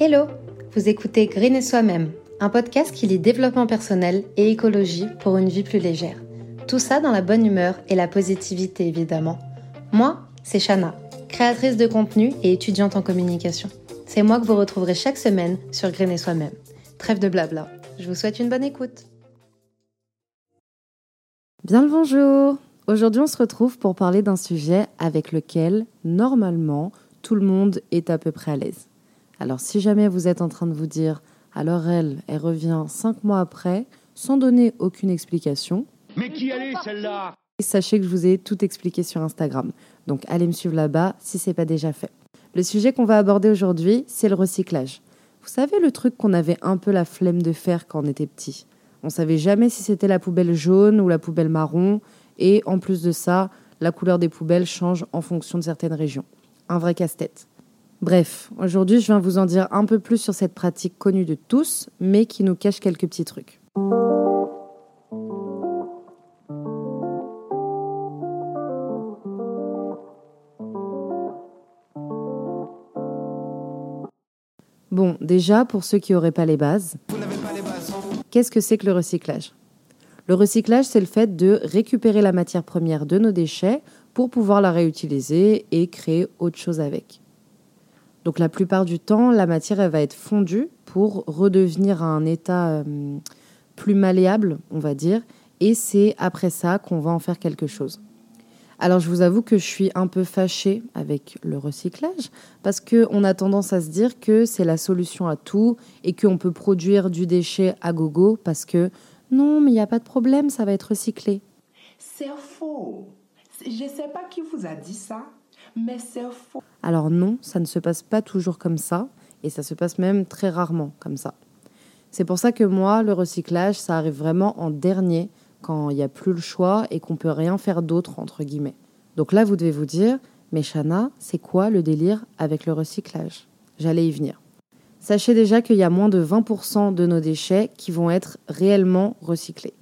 Hello Vous écoutez Green et Soi-même, un podcast qui lie développement personnel et écologie pour une vie plus légère. Tout ça dans la bonne humeur et la positivité évidemment. Moi, c'est Shana, créatrice de contenu et étudiante en communication. C'est moi que vous retrouverez chaque semaine sur Green et Soi-même. Trêve de blabla. Je vous souhaite une bonne écoute. Bien le bonjour Aujourd'hui on se retrouve pour parler d'un sujet avec lequel, normalement, tout le monde est à peu près à l'aise. Alors si jamais vous êtes en train de vous dire, alors elle, elle revient cinq mois après, sans donner aucune explication. Mais qui elle est celle-là? Sachez que je vous ai tout expliqué sur Instagram. Donc allez me suivre là-bas si c'est pas déjà fait. Le sujet qu'on va aborder aujourd'hui, c'est le recyclage. Vous savez le truc qu'on avait un peu la flemme de faire quand on était petit? On savait jamais si c'était la poubelle jaune ou la poubelle marron, et en plus de ça, la couleur des poubelles change en fonction de certaines régions. Un vrai casse-tête. Bref, aujourd'hui je viens vous en dire un peu plus sur cette pratique connue de tous, mais qui nous cache quelques petits trucs. Bon, déjà, pour ceux qui n'auraient pas les bases, qu'est-ce que c'est que le recyclage? Le recyclage, c'est le fait de récupérer la matière première de nos déchets pour pouvoir la réutiliser et créer autre chose avec. Donc la plupart du temps, la matière elle va être fondue pour redevenir à un état euh, plus malléable, on va dire, et c'est après ça qu'on va en faire quelque chose. Alors je vous avoue que je suis un peu fâchée avec le recyclage parce qu'on a tendance à se dire que c'est la solution à tout et qu'on peut produire du déchet à gogo parce que non, mais il n'y a pas de problème, ça va être recyclé. C'est faux. Je ne sais pas qui vous a dit ça, mais c'est faux. Alors non, ça ne se passe pas toujours comme ça et ça se passe même très rarement comme ça. C'est pour ça que moi, le recyclage, ça arrive vraiment en dernier quand il n'y a plus le choix et qu'on peut rien faire d'autre, entre guillemets. Donc là, vous devez vous dire, mais Chana, c'est quoi le délire avec le recyclage? J'allais y venir. Sachez déjà qu'il y a moins de 20% de nos déchets qui vont être réellement recyclés.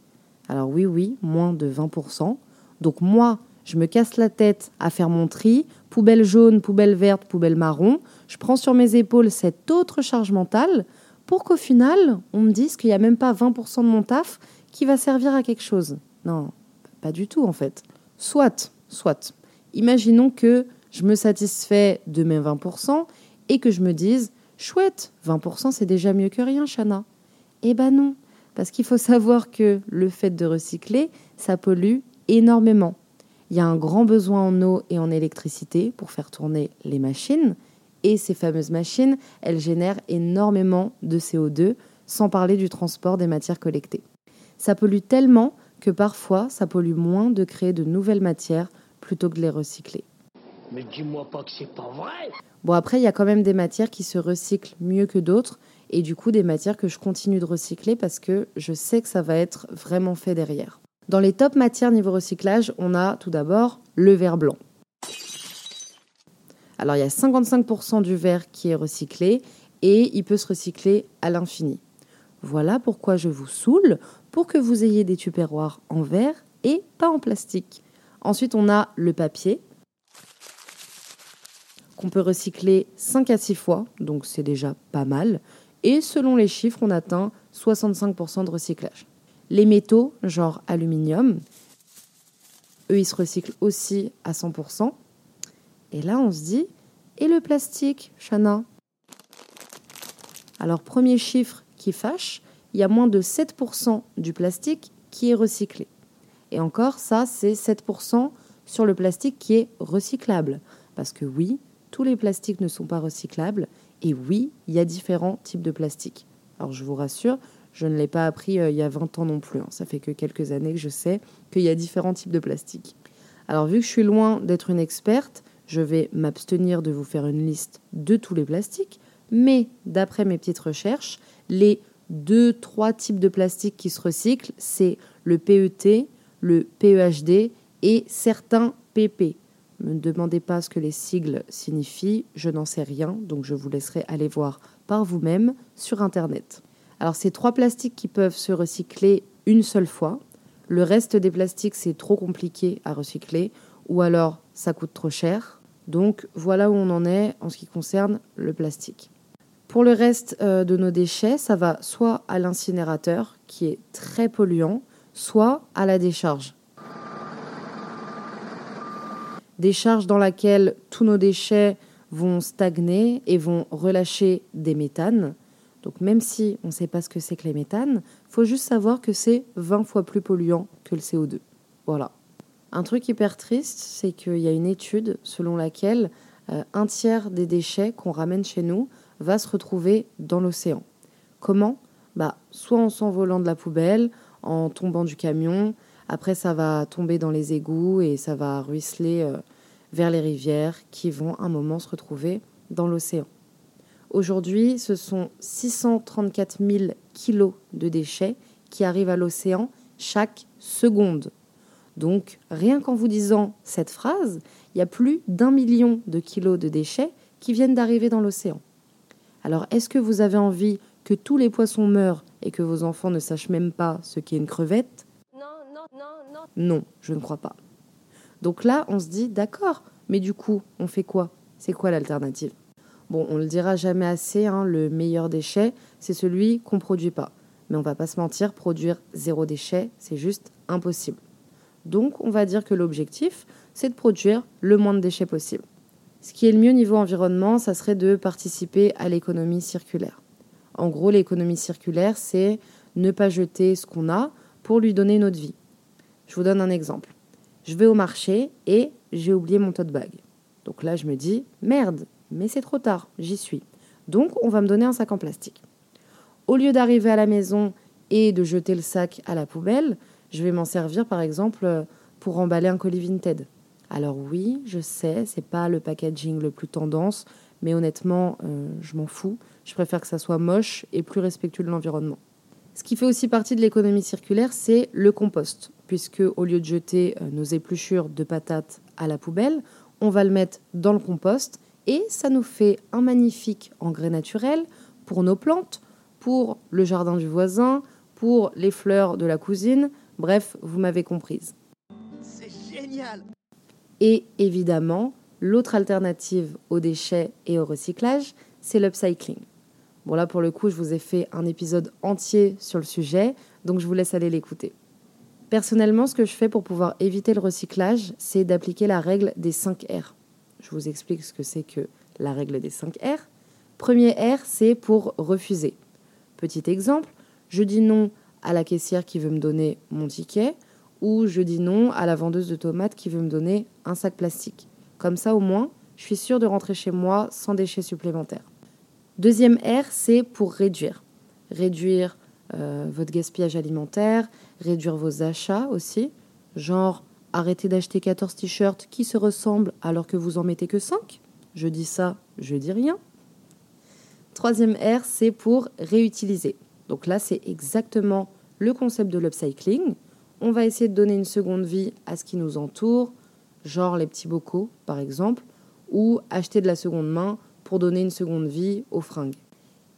Alors oui, oui, moins de 20%. Donc moi, je me casse la tête à faire mon tri, poubelle jaune, poubelle verte, poubelle marron. Je prends sur mes épaules cette autre charge mentale pour qu'au final, on me dise qu'il n'y a même pas 20% de mon taf qui va servir à quelque chose. Non, pas du tout en fait. Soit, soit. Imaginons que je me satisfais de mes 20% et que je me dise chouette, 20% c'est déjà mieux que rien, Chana. Eh ben non, parce qu'il faut savoir que le fait de recycler, ça pollue énormément. Il y a un grand besoin en eau et en électricité pour faire tourner les machines. Et ces fameuses machines, elles génèrent énormément de CO2, sans parler du transport des matières collectées. Ça pollue tellement que parfois ça pollue moins de créer de nouvelles matières plutôt que de les recycler. Mais dis-moi pas que c'est pas vrai Bon après il y a quand même des matières qui se recyclent mieux que d'autres et du coup des matières que je continue de recycler parce que je sais que ça va être vraiment fait derrière. Dans les top matières niveau recyclage, on a tout d'abord le verre blanc. Alors il y a 55% du verre qui est recyclé et il peut se recycler à l'infini. Voilà pourquoi je vous saoule pour que vous ayez des tupperwares en verre et pas en plastique. Ensuite, on a le papier qu'on peut recycler 5 à 6 fois, donc c'est déjà pas mal. Et selon les chiffres, on atteint 65% de recyclage. Les métaux, genre aluminium, eux, ils se recyclent aussi à 100%. Et là, on se dit, et le plastique, Chana Alors, premier chiffre qui fâche, il y a moins de 7% du plastique qui est recyclé. Et encore, ça, c'est 7% sur le plastique qui est recyclable. Parce que oui, tous les plastiques ne sont pas recyclables. Et oui, il y a différents types de plastique. Alors je vous rassure, je ne l'ai pas appris euh, il y a 20 ans non plus. Hein. Ça fait que quelques années que je sais qu'il y a différents types de plastique. Alors vu que je suis loin d'être une experte, je vais m'abstenir de vous faire une liste de tous les plastiques. Mais d'après mes petites recherches, les deux, trois types de plastique qui se recyclent, c'est le PET, le PEHD et certains PP. Ne me demandez pas ce que les sigles signifient, je n'en sais rien, donc je vous laisserai aller voir par vous-même sur Internet. Alors ces trois plastiques qui peuvent se recycler une seule fois, le reste des plastiques c'est trop compliqué à recycler, ou alors ça coûte trop cher. Donc voilà où on en est en ce qui concerne le plastique. Pour le reste euh, de nos déchets, ça va soit à l'incinérateur, qui est très polluant, soit à la décharge. Décharge dans laquelle tous nos déchets vont stagner et vont relâcher des méthanes. Donc même si on ne sait pas ce que c'est que les méthanes, faut juste savoir que c'est 20 fois plus polluant que le CO2. Voilà. Un truc hyper triste, c'est qu'il y a une étude selon laquelle euh, un tiers des déchets qu'on ramène chez nous va se retrouver dans l'océan. Comment? Bah, Soit en s'envolant de la poubelle, en tombant du camion, après ça va tomber dans les égouts et ça va ruisseler euh, vers les rivières qui vont un moment se retrouver dans l'océan. Aujourd'hui, ce sont 634 000 kilos de déchets qui arrivent à l'océan chaque seconde. Donc, rien qu'en vous disant cette phrase, il y a plus d'un million de kilos de déchets qui viennent d'arriver dans l'océan. Alors, est-ce que vous avez envie que tous les poissons meurent et que vos enfants ne sachent même pas ce qu'est une crevette? Non, non, non, non. Non, je ne crois pas. Donc là, on se dit, d'accord, mais du coup, on fait quoi? C'est quoi l'alternative? Bon, on le dira jamais assez, hein, le meilleur déchet, c'est celui qu'on ne produit pas. Mais on va pas se mentir, produire zéro déchet, c'est juste impossible. Donc, on va dire que l'objectif, c'est de produire le moins de déchets possible. Ce qui est le mieux niveau environnement, ça serait de participer à l'économie circulaire. En gros, l'économie circulaire, c'est ne pas jeter ce qu'on a pour lui donner une autre vie. Je vous donne un exemple. Je vais au marché et j'ai oublié mon tote bag. Donc là, je me dis, merde, mais c'est trop tard, j'y suis. Donc, on va me donner un sac en plastique. Au lieu d'arriver à la maison et de jeter le sac à la poubelle, je vais m'en servir par exemple pour emballer un colis Vinted. Alors oui, je sais, c'est pas le packaging le plus tendance, mais honnêtement, euh, je m'en fous. Je préfère que ça soit moche et plus respectueux de l'environnement. Ce qui fait aussi partie de l'économie circulaire, c'est le compost, puisque au lieu de jeter euh, nos épluchures de patates à la poubelle, on va le mettre dans le compost et ça nous fait un magnifique engrais naturel pour nos plantes, pour le jardin du voisin, pour les fleurs de la cousine, bref, vous m'avez comprise. C'est génial Et évidemment, l'autre alternative aux déchets et au recyclage, c'est l'upcycling. Bon là pour le coup, je vous ai fait un épisode entier sur le sujet, donc je vous laisse aller l'écouter. Personnellement, ce que je fais pour pouvoir éviter le recyclage, c'est d'appliquer la règle des 5 R. Je vous explique ce que c'est que la règle des 5 R. Premier R, c'est pour refuser. Petit exemple, je dis non à la caissière qui veut me donner mon ticket ou je dis non à la vendeuse de tomates qui veut me donner un sac plastique. Comme ça, au moins, je suis sûre de rentrer chez moi sans déchets supplémentaires. Deuxième R, c'est pour réduire. Réduire euh, votre gaspillage alimentaire, réduire vos achats aussi. Genre, arrêtez d'acheter 14 t-shirts qui se ressemblent alors que vous en mettez que 5. Je dis ça, je dis rien. Troisième R, c'est pour réutiliser. Donc là, c'est exactement le concept de l'upcycling. On va essayer de donner une seconde vie à ce qui nous entoure, genre les petits bocaux par exemple, ou acheter de la seconde main pour donner une seconde vie aux fringues.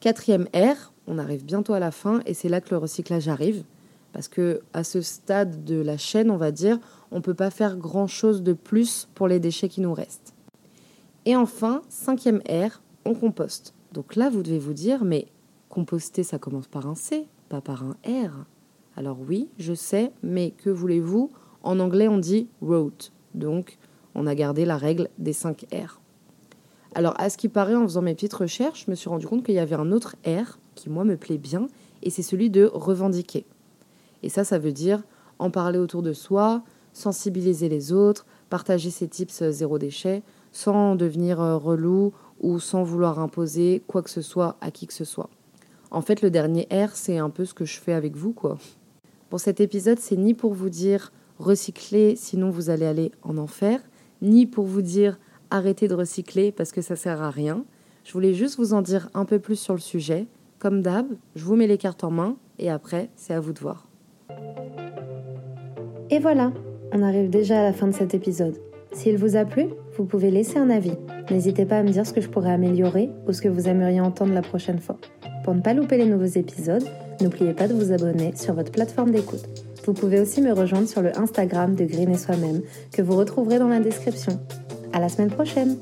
Quatrième R, on arrive bientôt à la fin et c'est là que le recyclage arrive. Parce que à ce stade de la chaîne, on va dire, on ne peut pas faire grand-chose de plus pour les déchets qui nous restent. Et enfin, cinquième R, on composte. Donc là, vous devez vous dire, mais composter, ça commence par un C, pas par un R. Alors oui, je sais, mais que voulez-vous? En anglais, on dit wrote. Donc, on a gardé la règle des 5 R. Alors, à ce qui paraît, en faisant mes petites recherches, je me suis rendu compte qu'il y avait un autre R qui, moi, me plaît bien, et c'est celui de revendiquer. Et ça, ça veut dire en parler autour de soi, sensibiliser les autres, partager ses tips euh, zéro déchet, sans devenir euh, relou ou sans vouloir imposer quoi que ce soit à qui que ce soit. En fait, le dernier R, c'est un peu ce que je fais avec vous, quoi. Pour cet épisode, c'est ni pour vous dire recycler, sinon vous allez aller en enfer, ni pour vous dire arrêtez de recycler parce que ça sert à rien. Je voulais juste vous en dire un peu plus sur le sujet. Comme d'hab, je vous mets les cartes en main et après, c'est à vous de voir. Et voilà, on arrive déjà à la fin de cet épisode. S'il vous a plu, vous pouvez laisser un avis. N'hésitez pas à me dire ce que je pourrais améliorer ou ce que vous aimeriez entendre la prochaine fois. Pour ne pas louper les nouveaux épisodes, n'oubliez pas de vous abonner sur votre plateforme d'écoute. Vous pouvez aussi me rejoindre sur le Instagram de Green et Soi-même que vous retrouverez dans la description. À la semaine prochaine!